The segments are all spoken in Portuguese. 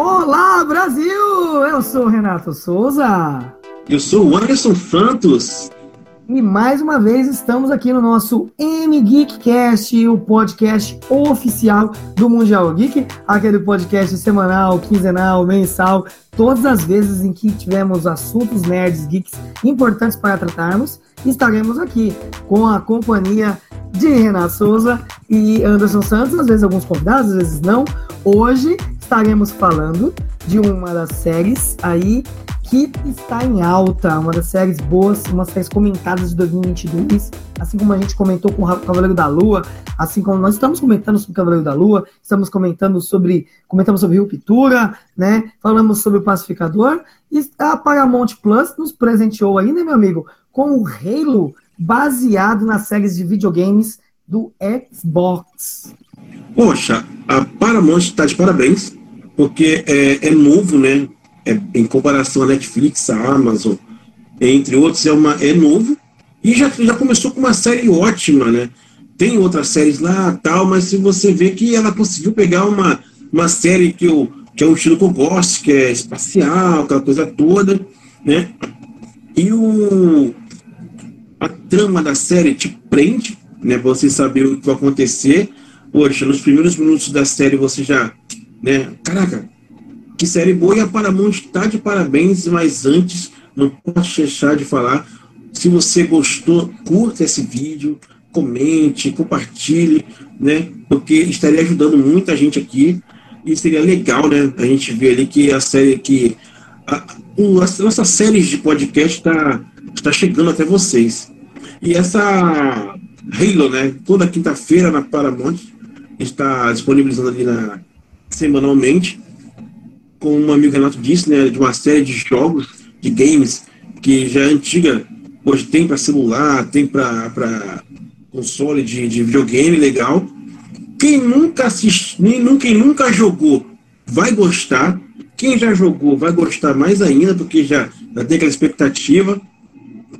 Olá, Brasil! Eu sou o Renato Souza. Eu sou o Anderson Santos. E mais uma vez estamos aqui no nosso M Geekcast, o podcast oficial do Mundial Geek, aquele podcast semanal, quinzenal, mensal, todas as vezes em que tivermos assuntos nerds, geeks importantes para tratarmos, estaremos aqui com a companhia de Renato Souza e Anderson Santos, às vezes alguns convidados, às vezes não. Hoje estaremos falando de uma das séries aí que está em alta, uma das séries boas, uma das séries comentadas de 2022, assim como a gente comentou com o Cavaleiro da Lua, assim como nós estamos comentando sobre o Cavaleiro da Lua, estamos comentando sobre, comentamos sobre Ruptura, né? Falamos sobre o Pacificador e a Paramount Plus nos presenteou aí, né, meu amigo, com o Halo baseado nas séries de videogames do Xbox. Poxa, a Paramount está de parabéns porque é, é novo, né? É, em comparação à Netflix, à Amazon, entre outros, é, uma, é novo e já, já começou com uma série ótima, né? Tem outras séries lá, tal, mas se você vê que ela conseguiu pegar uma, uma série que, eu, que é um estilo que eu gosto, que é espacial, aquela coisa toda, né? E o, a trama da série te prende, né? Você saber o que vai acontecer. Poxa, nos primeiros minutos da série você já né? Caraca, que série boa e a Paramount está de parabéns, mas antes, não posso deixar de falar. Se você gostou, curta esse vídeo, comente, compartilhe, né? Porque estaria ajudando muita gente aqui e seria legal, né? A gente ver ali que a série que a, a, as nossas séries de podcast está está chegando até vocês. E essa Halo, né? Toda quinta-feira na Paramount está disponibilizando ali na semanalmente, como um amigo Renato disse, né, de uma série de jogos, de games, que já é antiga, hoje tem para celular, tem para console de, de videogame legal. Quem nunca assistiu, quem nunca jogou vai gostar. Quem já jogou vai gostar mais ainda, porque já, já tem aquela expectativa.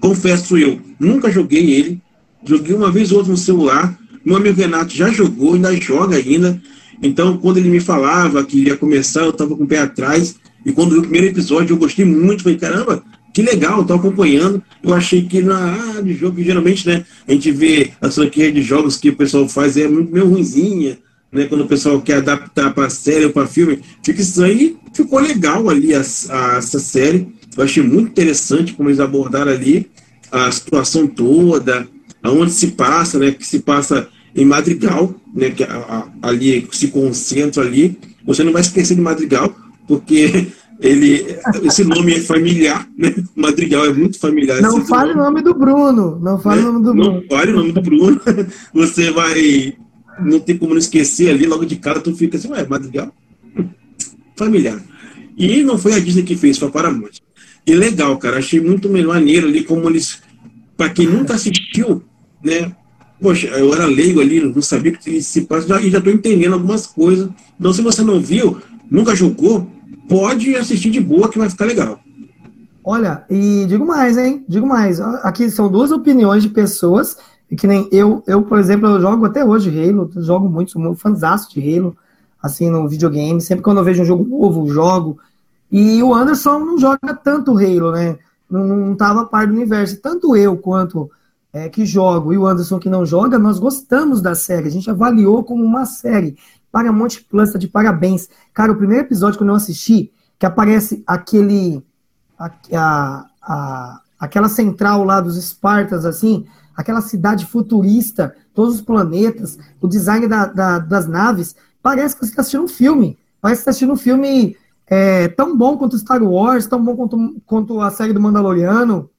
Confesso eu, nunca joguei ele. Joguei uma vez ou outra no celular. Meu amigo Renato já jogou, ainda joga ainda. Então, quando ele me falava que ia começar, eu estava com o pé atrás. E quando o primeiro episódio, eu gostei muito. Falei, caramba, que legal, estou acompanhando. Eu achei que na ah, de jogo, geralmente, né, a gente vê as franquias de jogos que o pessoal faz é muito meio ruimzinha, né? Quando o pessoal quer adaptar para série ou para filme, fica estranho. E ficou legal ali a, a, essa série. Eu achei muito interessante como eles abordaram ali a situação toda, aonde se passa, né? Que se passa em Madrigal, né, que a, a, ali se concentra ali. Você não vai esquecer de Madrigal, porque ele, esse nome é familiar, né? Madrigal é muito familiar. Não fale o nome do Bruno. Não fale né? o nome do Bruno. Não fale o nome do Bruno. Você vai. Não tem como não esquecer ali, logo de cara, tu fica assim, ué, Madrigal? Familiar. E não foi a Disney que fez, foi a Paramount. E legal, cara. Achei muito maneiro ali como eles. Para quem nunca assistiu, né? Poxa, eu era leigo ali, não sabia que se passa, e já estou entendendo algumas coisas. Então, se você não viu, nunca jogou, pode assistir de boa que vai ficar legal. Olha, e digo mais, hein? Digo mais. Aqui são duas opiniões de pessoas, que nem eu, eu, por exemplo, eu jogo até hoje Halo, jogo muito, sou muito fãzaço de Halo, assim, no videogame. Sempre quando eu vejo um jogo novo, jogo. E o Anderson não joga tanto Halo, né? Não, não tava par do universo. Tanto eu quanto é, que jogo e o Anderson que não joga, nós gostamos da série. A gente avaliou como uma série. Paramount Plus tá de parabéns. Cara, o primeiro episódio que eu assisti, que aparece aquele. A, a, a, aquela central lá dos Espartas, assim, aquela cidade futurista, todos os planetas, o design da, da, das naves, parece que você está assistindo um filme. Parece que está assistindo um filme é, tão bom quanto Star Wars, tão bom quanto, quanto a série do Mandaloriano,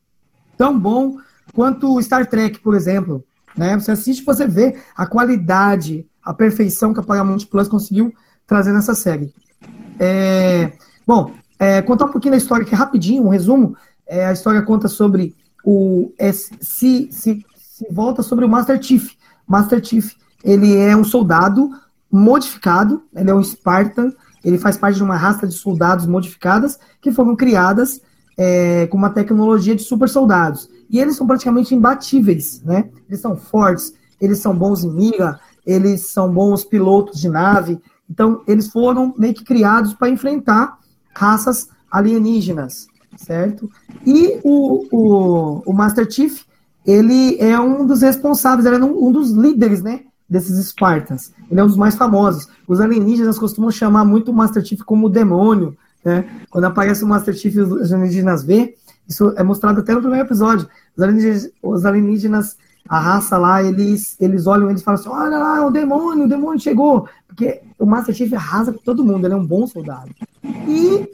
tão bom quanto Star Trek, por exemplo. Né? Você assiste, você vê a qualidade, a perfeição que a Paramount Plus conseguiu trazer nessa série. É, bom, é, contar um pouquinho da história aqui rapidinho, um resumo. É, a história conta sobre o é, se, se, se volta sobre o Master Chief. Master Chief, ele é um soldado modificado, ele é um Spartan, ele faz parte de uma raça de soldados modificadas que foram criadas é, com uma tecnologia de super soldados. E eles são praticamente imbatíveis, né? Eles são fortes, eles são bons em mira, eles são bons pilotos de nave. Então, eles foram meio que criados para enfrentar raças alienígenas, certo? E o, o, o Master Chief, ele é um dos responsáveis, ele é um, um dos líderes, né? Desses Spartans. Ele é um dos mais famosos. Os alienígenas costumam chamar muito o Master Chief como demônio, né? Quando aparece o Master Chief e os alienígenas vê, isso é mostrado até no primeiro episódio. Os alienígenas, os alienígenas a raça lá, eles, eles olham eles falam assim: olha lá, o demônio, o demônio chegou. Porque o Master Chief arrasa com todo mundo, ele é um bom soldado. E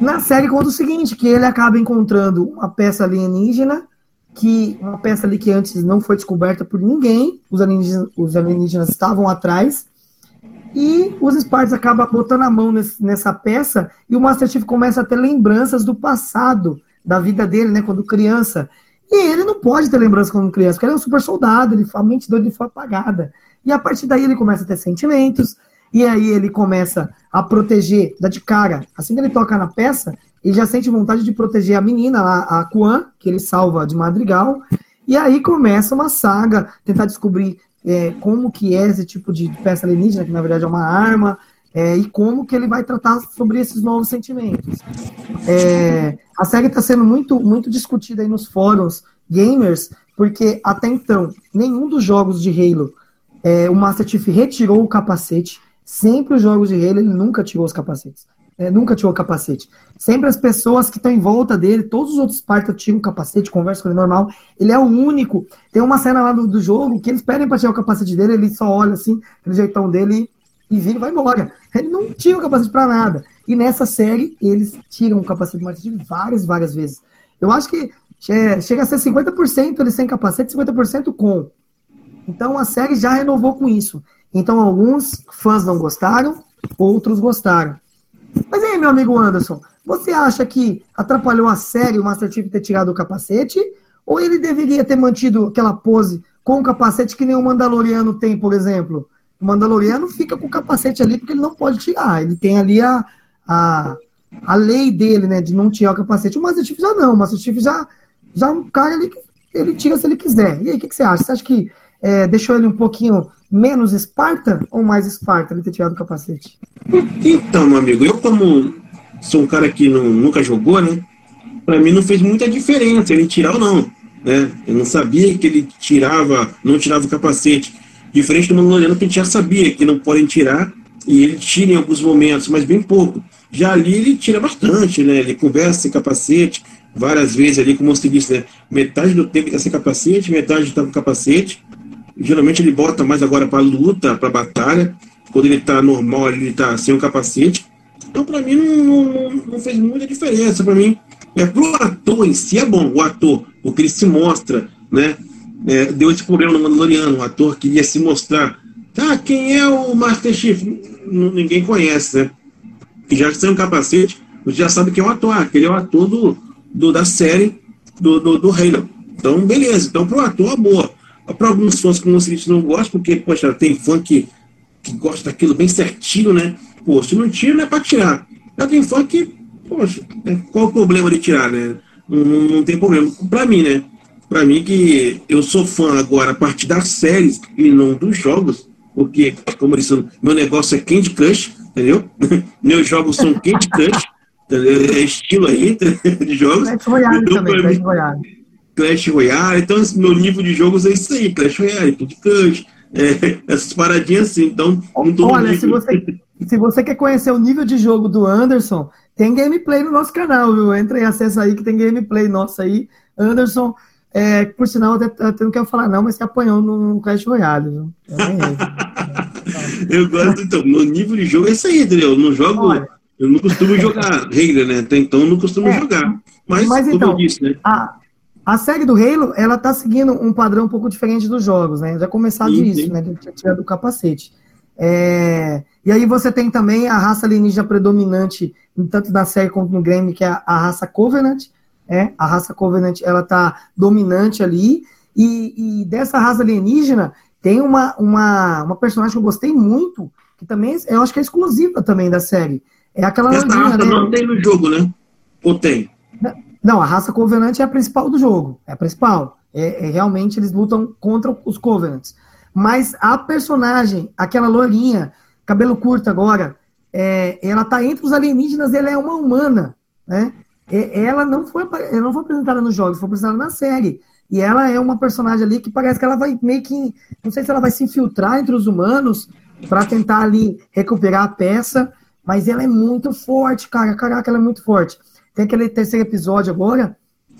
na série conta o seguinte: que ele acaba encontrando uma peça alienígena, que uma peça ali que antes não foi descoberta por ninguém, os alienígenas, os alienígenas estavam atrás. E os Spartans acabam botando a mão nesse, nessa peça e o Master Chief começa a ter lembranças do passado, da vida dele, né, quando criança. E ele não pode ter lembrança quando criança, porque ele é um super soldado, ele, a mente dele foi apagada. E a partir daí ele começa a ter sentimentos, e aí ele começa a proteger, dá de cara. Assim que ele toca na peça, ele já sente vontade de proteger a menina, a, a Kuan, que ele salva de madrigal. E aí começa uma saga, tentar descobrir é, como que é esse tipo de peça alienígena, que na verdade é uma arma, é, e como que ele vai tratar sobre esses novos sentimentos. É, a série está sendo muito, muito discutida aí nos fóruns gamers, porque até então, nenhum dos jogos de Halo, é, o Master Chief retirou o capacete, sempre os jogos de Halo, ele nunca tirou os capacetes. É, nunca tirou capacete. Sempre as pessoas que estão em volta dele, todos os outros Spartans tiram capacete, conversam com ele normal. Ele é o único. Tem uma cena lá do, do jogo que eles pedem para tirar o capacete dele, ele só olha assim, aquele jeitão dele e vira e vai embora. Ele não tira o capacete para nada. E nessa série, eles tiram o capacete do Martin várias, várias vezes. Eu acho que é, chega a ser 50% ele sem capacete, 50% com. Então a série já renovou com isso. Então alguns fãs não gostaram, outros gostaram. Mas aí, meu amigo Anderson, você acha que atrapalhou a série o Master Chief ter tirado o capacete? Ou ele deveria ter mantido aquela pose com o capacete que nem o Mandaloriano tem, por exemplo? O Mandaloriano fica com o capacete ali porque ele não pode tirar. Ele tem ali a, a, a lei dele, né, de não tirar o capacete. O Master Chief já não. O Master Chief já, já é um cara que ele tira se ele quiser. E aí, o que, que, você acha? Você acha que é, deixou ele um pouquinho menos Esparta ou mais Esparta ele ter tirado o capacete? Então, meu amigo, eu como sou um cara que não, nunca jogou, né? Pra mim não fez muita diferença ele tirar ou não. Né? Eu não sabia que ele tirava, não tirava o capacete. Diferente do Mandaloriano, que a gente já sabia que não podem tirar, e ele tira em alguns momentos, mas bem pouco. Já ali ele tira bastante, né? Ele conversa sem capacete, várias vezes ali, como você disse, né? Metade do tempo está sem capacete, metade está com capacete. Geralmente ele bota mais agora para luta, para batalha. Quando ele está normal, ele está sem o capacete. Então, para mim, não, não, não, fez muita diferença. Para mim, é, pro ator em si é bom, o ator, porque ele se mostra, né? é, deu esse problema no Mandaloriano. O ator queria se mostrar. Ah, quem é o Master Chief? N ninguém conhece, né? E já que sem um capacete, você já sabe quem é o ator. Ah, aquele é o ator do, do da série do, do, do. Então, beleza. Então, para o ator, boa. Para alguns fãs você disse, não gosta, porque, poxa, tem fã que, que gosta daquilo bem certinho, né? Pô, se não tira, não é para tirar. Já tem fã que, poxa, né? qual o problema de tirar, né? Não, não, tem problema. Para mim, né? para mim que eu sou fã agora a partir das séries e não dos jogos, porque, como eu disse, meu negócio é Candy Crush, entendeu? Meus jogos são Candy Crush, entendeu? é estilo aí de jogos. Clash Royale então, também, Clash Royale. Clash Royale, então meu nível de jogos é isso aí, Clash Royale, Candy Crush, é, essas paradinhas assim, então... Olha, se você, se você quer conhecer o nível de jogo do Anderson, tem gameplay no nosso canal, viu? Entra e acessa aí que tem gameplay nosso aí. Anderson, é, por sinal, até, até não quero falar não, mas você apanhou no Clash Royale, viu? eu gosto, então, no nível de jogo é isso aí, entendeu? Eu não jogo, Olha, eu não costumo jogar Halo, né? Até então eu não costumo é, jogar. Mas, mas como então, eu disse, né? A, a série do Halo, ela tá seguindo um padrão um pouco diferente dos jogos, né? Já começado sim, sim. né? De tirar do capacete. É, e aí você tem também a raça alienígena predominante, tanto na série quanto no game, que é a, a raça Covenant, é, a raça Covenant ela tá dominante ali, e, e, dessa raça alienígena tem uma, uma, uma personagem que eu gostei muito, que também eu acho que é exclusiva também da série. É aquela Essa raça né? não tem no jogo, né? Ou tem? Não, a raça Covenant é a principal do jogo, é a principal. É, é realmente eles lutam contra os Covenants. Mas a personagem, aquela loirinha, cabelo curto agora. É, ela tá entre os alienígenas, ela é uma humana, né? ela não foi, ela não foi apresentada nos jogos, foi apresentada na série. E ela é uma personagem ali que parece que ela vai meio que. Não sei se ela vai se infiltrar entre os humanos para tentar ali recuperar a peça, mas ela é muito forte, cara. Caraca, ela é muito forte. Tem aquele terceiro episódio agora,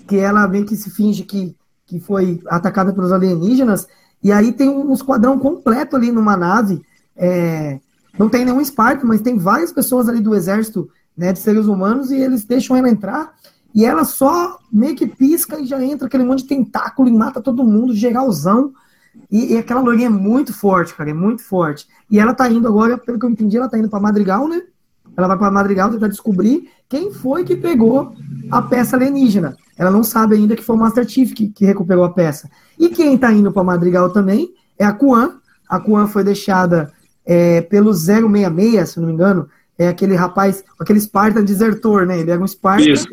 que ela vem que se finge que, que foi atacada pelos alienígenas, e aí tem um esquadrão completo ali numa nave. É, não tem nenhum Spark, mas tem várias pessoas ali do exército né, de seres humanos, e eles deixam ela entrar e ela só meio que pisca e já entra aquele monte de tentáculo e mata todo mundo, geralzão. E, e aquela loirinha é muito forte, cara, é muito forte. E ela tá indo agora, pelo que eu entendi, ela tá indo pra Madrigal, né? Ela vai pra Madrigal tentar descobrir quem foi que pegou a peça alienígena. Ela não sabe ainda que foi o Master Chief que, que recuperou a peça. E quem tá indo pra Madrigal também é a Kuan. A Kuan foi deixada é, pelo 066, se não me engano, é aquele rapaz, aquele Spartan desertor, né? Ele era um Spartan. Isso.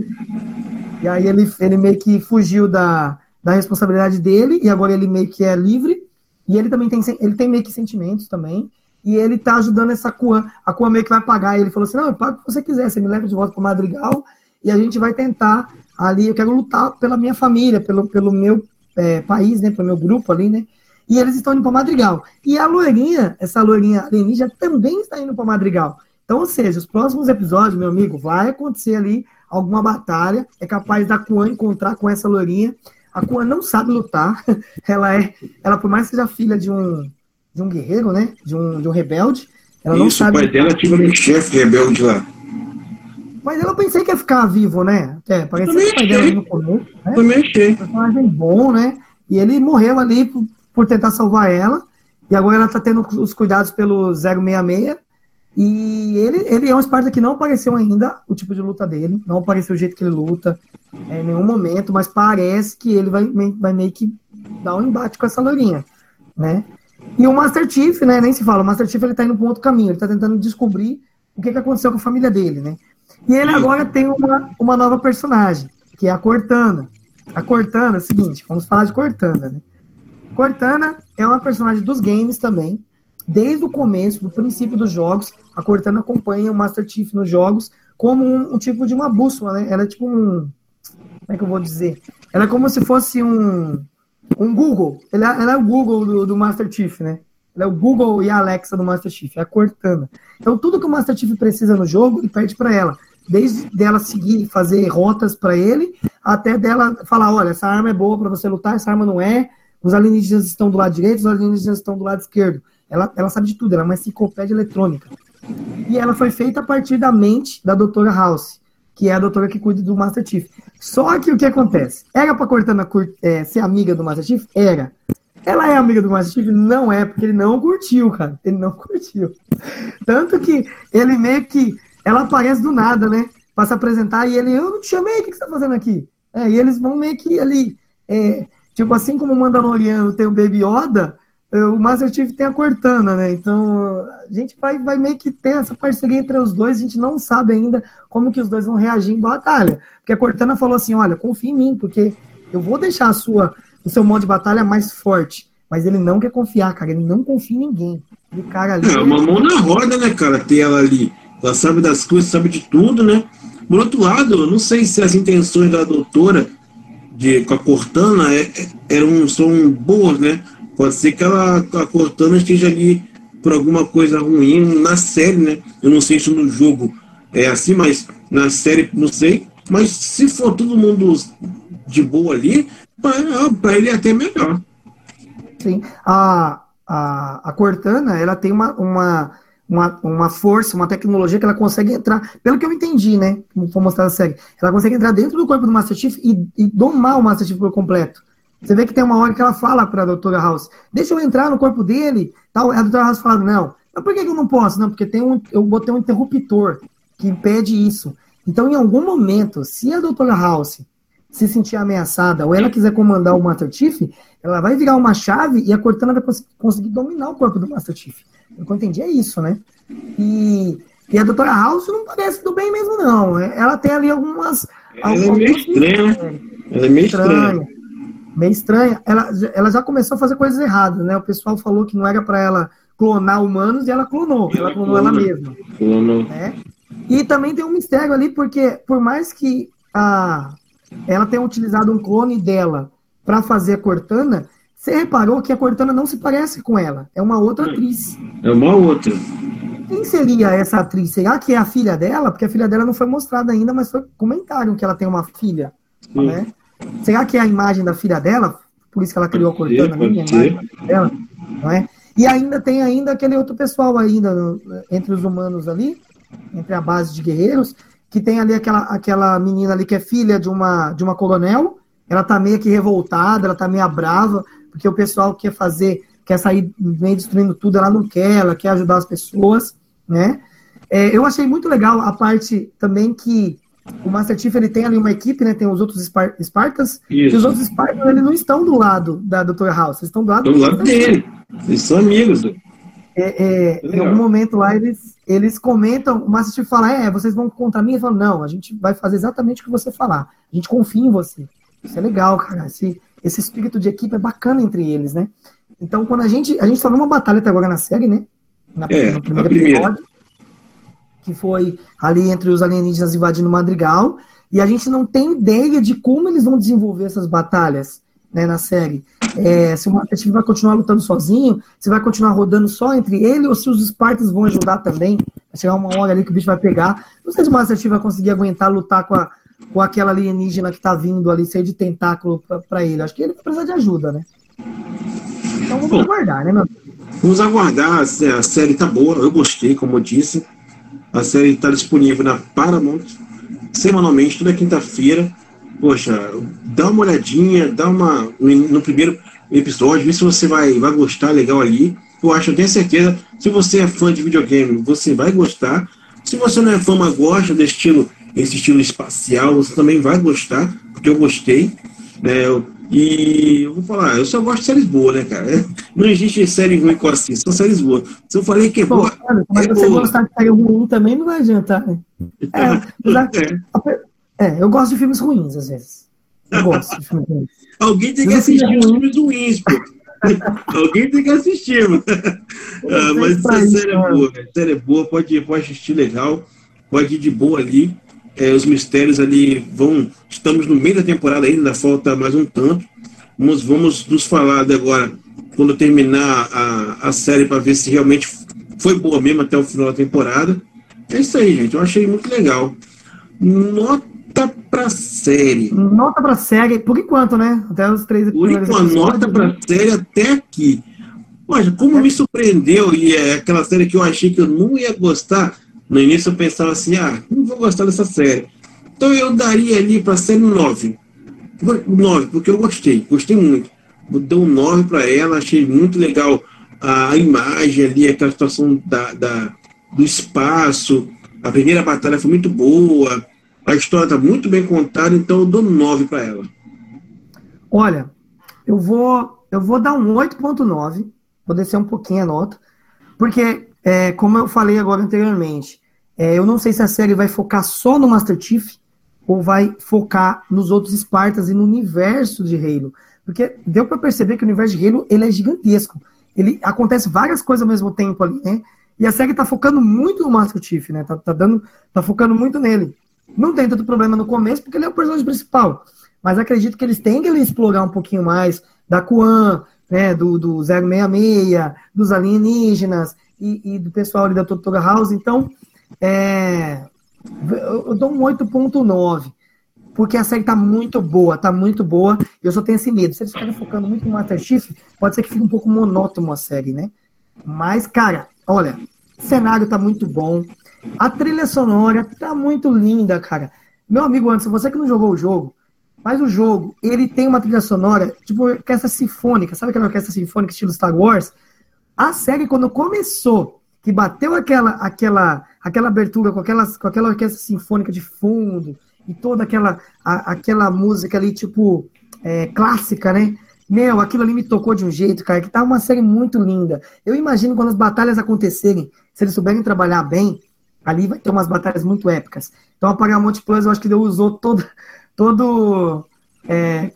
E aí ele, ele meio que fugiu da, da responsabilidade dele, e agora ele meio que é livre. E ele também tem, ele tem meio que sentimentos também. E ele tá ajudando essa Kuan. A Kuan meio que vai pagar. Ele falou assim: não, eu pago o que você quiser, você me leva de volta para Madrigal e a gente vai tentar ali. Eu quero lutar pela minha família, pelo, pelo meu é, país, né? Pelo meu grupo ali, né? E eles estão indo para Madrigal. E a loirinha, essa loirinha alienígena, também está indo para Madrigal. Então, ou seja, os próximos episódios, meu amigo, vai acontecer ali alguma batalha. É capaz da Kuan encontrar com essa loirinha. A Kuan não sabe lutar. Ela é, ela por mais que seja filha de um, de um guerreiro, né? De um, de um rebelde. Ela Isso, não sabe. O pai dela tinha um chefe rebelde lá. Mas eu pensei que ia ficar vivo, né? É, parecia que o pai dela no começo. Né? Também achei. Um personagem bom, né? E ele morreu ali por, por tentar salvar ela. E agora ela tá tendo os cuidados pelo 066 e ele, ele é um Sparta que não apareceu ainda o tipo de luta dele, não apareceu o jeito que ele luta é, em nenhum momento, mas parece que ele vai, vai meio que dar um embate com essa loirinha, né? E o Master Chief, né, nem se fala, o Master Chief ele tá indo para um outro caminho, ele tá tentando descobrir o que, que aconteceu com a família dele, né? E ele agora tem uma, uma nova personagem, que é a Cortana. A Cortana é o seguinte, vamos falar de Cortana, né? Cortana é uma personagem dos games também, desde o começo, do princípio dos jogos, a Cortana acompanha o Master Chief nos jogos como um, um, tipo de uma bússola, né? Ela é tipo um. Como é que eu vou dizer? Ela é como se fosse um, um Google. Ela, ela é o Google do, do, Master Chief, né? É o Google e a Alexa do Master Chief, é a Cortana. Então, tudo que o Master Chief precisa no jogo, ele pede para ela. Desde dela seguir, fazer rotas para ele, até dela falar: olha, essa arma é boa para você lutar, essa arma não é. Os alienígenas estão do lado direito, os alienígenas estão do lado esquerdo. Ela, ela sabe de tudo, ela é uma enciclopédia eletrônica. E ela foi feita a partir da mente da doutora House, que é a doutora que cuida do Master Chief. Só que o que acontece? Era pra Cortana é, ser amiga do Master Chief? Era. Ela é amiga do Master Chief? Não é, porque ele não curtiu, cara. Ele não curtiu. Tanto que ele meio que. Ela aparece do nada, né? Pra se apresentar e ele, eu não te chamei, o que, que você tá fazendo aqui? É, e eles vão meio que ali. É, tipo assim como o Mandaloriano tem o Baby Yoda, o Master Chief tem a Cortana, né? Então a gente vai, vai meio que ter essa parceria entre os dois, a gente não sabe ainda como que os dois vão reagir em batalha. Porque a Cortana falou assim: olha, confia em mim, porque eu vou deixar a sua, o seu modo de batalha mais forte. Mas ele não quer confiar, cara. Ele não confia em ninguém. Ele, cara, ali, é uma mão na roda, né, cara? Ter ela ali. Ela sabe das coisas, sabe de tudo, né? Por outro lado, eu não sei se as intenções da doutora de, com a Cortana é, é, eram, são boas, né? Pode ser que ela, a Cortana esteja ali por alguma coisa ruim na série, né? Eu não sei se no jogo é assim, mas na série não sei. Mas se for todo mundo de boa ali, para ele é até melhor. Sim. A, a, a Cortana, ela tem uma, uma, uma, uma força, uma tecnologia que ela consegue entrar, pelo que eu entendi, né? Vou mostrar na série. Ela consegue entrar dentro do corpo do Master Chief e, e domar o Master Chief por completo. Você vê que tem uma hora que ela fala para a doutora House, deixa eu entrar no corpo dele. Tal. A doutora House fala, não. Mas por que eu não posso? Não, porque tem um, eu botei um interruptor que impede isso. Então, em algum momento, se a doutora House se sentir ameaçada ou ela quiser comandar o Master Chief, ela vai virar uma chave e a Cortana vai conseguir dominar o corpo do Master Chief. O que eu entendi é isso, né? E, e a doutora House não parece do bem mesmo, não. Ela tem ali algumas. Ela é meio estranha. Né? Ela é meio estranha. Meio estranha, ela, ela já começou a fazer coisas erradas, né? O pessoal falou que não era para ela clonar humanos e ela clonou, ela, ela clonou ela mesma. Clonou. Né? E também tem um mistério ali, porque por mais que a, ela tenha utilizado um clone dela para fazer a Cortana, você reparou que a Cortana não se parece com ela, é uma outra atriz. É uma outra. Quem seria essa atriz? Será que é a filha dela? Porque a filha dela não foi mostrada ainda, mas foi comentaram que ela tem uma filha. Né? Será que é a imagem da filha dela? Por isso que ela criou a Cortana, a imagem dela, não é? E ainda tem ainda aquele outro pessoal ainda entre os humanos ali, entre a base de guerreiros, que tem ali aquela, aquela menina ali que é filha de uma, de uma coronel, ela tá meio que revoltada, ela tá meio brava, porque o pessoal quer fazer, quer sair meio destruindo tudo, ela não quer, ela quer ajudar as pessoas, né? É, eu achei muito legal a parte também que o Master Chief ele tem ali uma equipe, né? Tem os outros Spar Spartans, e os outros Spartans eles não estão do lado da Dr. House, eles estão do lado, do lado dele. Eles são amigos. É, é, em algum momento lá eles, eles comentam, o Master Chief fala, é, vocês vão contra mim? Ele fala, não, a gente vai fazer exatamente o que você falar. A gente confia em você. Isso é legal, cara. Esse, esse espírito de equipe é bacana entre eles, né? Então, quando a gente. A gente só viu uma batalha até agora na série, né? Na, é, no primeiro episódio. Que foi ali entre os alienígenas invadindo o Madrigal. E a gente não tem ideia de como eles vão desenvolver essas batalhas né, na série. É, se o Master Chief vai continuar lutando sozinho, se vai continuar rodando só entre ele, ou se os Spartans vão ajudar também. Vai chegar uma hora ali que o bicho vai pegar. Não sei se o Master Chief vai conseguir aguentar lutar com, a, com aquela alienígena que tá vindo ali, cheio de tentáculo para ele. Acho que ele vai precisar de ajuda, né? Então vamos Bom, aguardar, né, meu Vamos aguardar, a série tá boa, eu gostei, como eu disse. A série está disponível na Paramount semanalmente, toda quinta-feira poxa, dá uma olhadinha, dá uma. No primeiro episódio, vê se você vai, vai gostar legal ali. Eu acho, eu tenho certeza, se você é fã de videogame, você vai gostar. Se você não é fã, mas gosta desse estilo, esse estilo espacial, você também vai gostar, porque eu gostei. Né? E eu vou falar, eu só gosto de séries boas, né, cara? Não existe série ruim com assim, são séries boas. Se eu falei que é boa. mas é você boa. gostar de série ruim também não vai adiantar, né? É, é. É, eu gosto de filmes ruins, às vezes. Eu gosto de filmes ruins. Alguém tem que assistir os filmes ruins, pô. Alguém tem que assistir, mano. Ah, mas essa série é boa, velho. série é boa, pode, pode assistir legal, pode ir de boa ali. É, os mistérios ali vão. Estamos no meio da temporada ainda, falta mais um tanto. Vamos, vamos nos falar agora, quando terminar a, a série, para ver se realmente foi boa mesmo até o final da temporada. É isso aí, gente. Eu achei muito legal. Nota pra série. Nota pra série, por enquanto, né? Até os três Por enquanto, nota pra série até aqui. Poxa, como é. me surpreendeu, e é aquela série que eu achei que eu não ia gostar. No início eu pensava assim, ah, não vou gostar dessa série. Então eu daria ali pra série 9. 9, porque eu gostei, gostei muito. Dou um 9 para ela, achei muito legal a imagem ali, aquela situação da, da, do espaço. A primeira batalha foi muito boa a história está muito bem contada, então eu dou 9 para ela. Olha, eu vou, eu vou dar um 8.9, vou descer um pouquinho a nota, porque, é, como eu falei agora anteriormente, é, eu não sei se a série vai focar só no Master Chief ou vai focar nos outros Spartans e no universo de Halo. Porque deu para perceber que o universo de Halo ele é gigantesco. Ele acontece várias coisas ao mesmo tempo ali, né? E a série tá focando muito no Master Chief, né? Tá, tá, dando, tá focando muito nele. Não tem tanto problema no começo, porque ele é o personagem principal. Mas acredito que eles têm que explorar um pouquinho mais da Kuan, né, do, do 066, dos alienígenas e, e do pessoal ali da Totoga House. Então, é, eu, dou um 8.9 porque a série tá muito boa, tá muito boa. Eu só tenho esse medo. Se eles ficarem focando muito no Master Chief, pode ser que fique um pouco monótono a série, né? Mas, cara, olha, o cenário tá muito bom. A trilha sonora tá muito linda, cara. Meu amigo Anderson, você que não jogou o jogo, mas o jogo, ele tem uma trilha sonora, tipo orquestra sinfônica, sabe aquela orquestra sinfônica estilo Star Wars? A série, quando começou, que bateu aquela aquela aquela abertura com, aquelas, com aquela orquestra sinfônica de fundo e toda aquela, a, aquela música ali, tipo, é, clássica, né? Meu, aquilo ali me tocou de um jeito, cara, que tá uma série muito linda. Eu imagino quando as batalhas acontecerem, se eles souberem trabalhar bem, ali vai ter umas batalhas muito épicas. Então a Paramount Plus, eu acho que usou todo. todo é,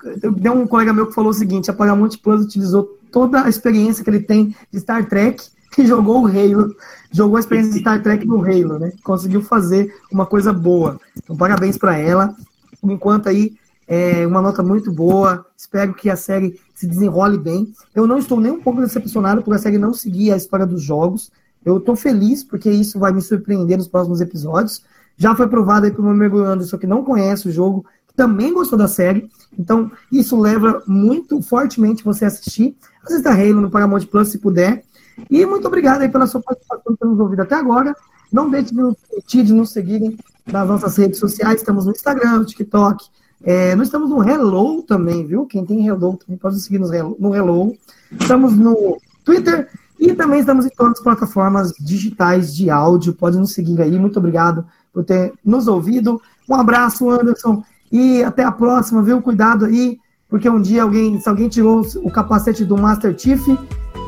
um colega meu que falou o seguinte: a Paramount Plus utilizou toda a experiência que ele tem de Star Trek que jogou o Halo, jogou a experiência de Star Trek no Halo, né? Conseguiu fazer uma coisa boa. Então, parabéns para ela. Por enquanto aí, é uma nota muito boa. Espero que a série se desenrole bem. Eu não estou nem um pouco decepcionado por a série não seguir a história dos jogos. Eu estou feliz porque isso vai me surpreender nos próximos episódios. Já foi provado aí pelo meu amigo Anderson que não conhece o jogo, também gostou da série. Então, isso leva muito fortemente você a assistir. Assista Halo no Paramount Plus se puder. E muito obrigado aí pela sua participação, por nos ouvido até agora. Não deixe de nos, de nos seguirem nas nossas redes sociais. Estamos no Instagram, no TikTok. É, nós estamos no Hello também, viu? Quem tem Hello também pode seguir no Hello, no Hello. Estamos no Twitter e também estamos em todas as plataformas digitais de áudio. Pode nos seguir aí. Muito obrigado por ter nos ouvido. Um abraço, Anderson. E até a próxima, viu? Cuidado aí, porque um dia alguém, se alguém tirou o capacete do Master Chief,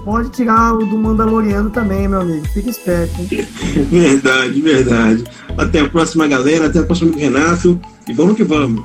pode tirar o do Mandaloriano também, meu amigo. Fica esperto. Hein? Verdade, verdade. Até a próxima, galera. Até a próxima, Renato. E vamos que vamos.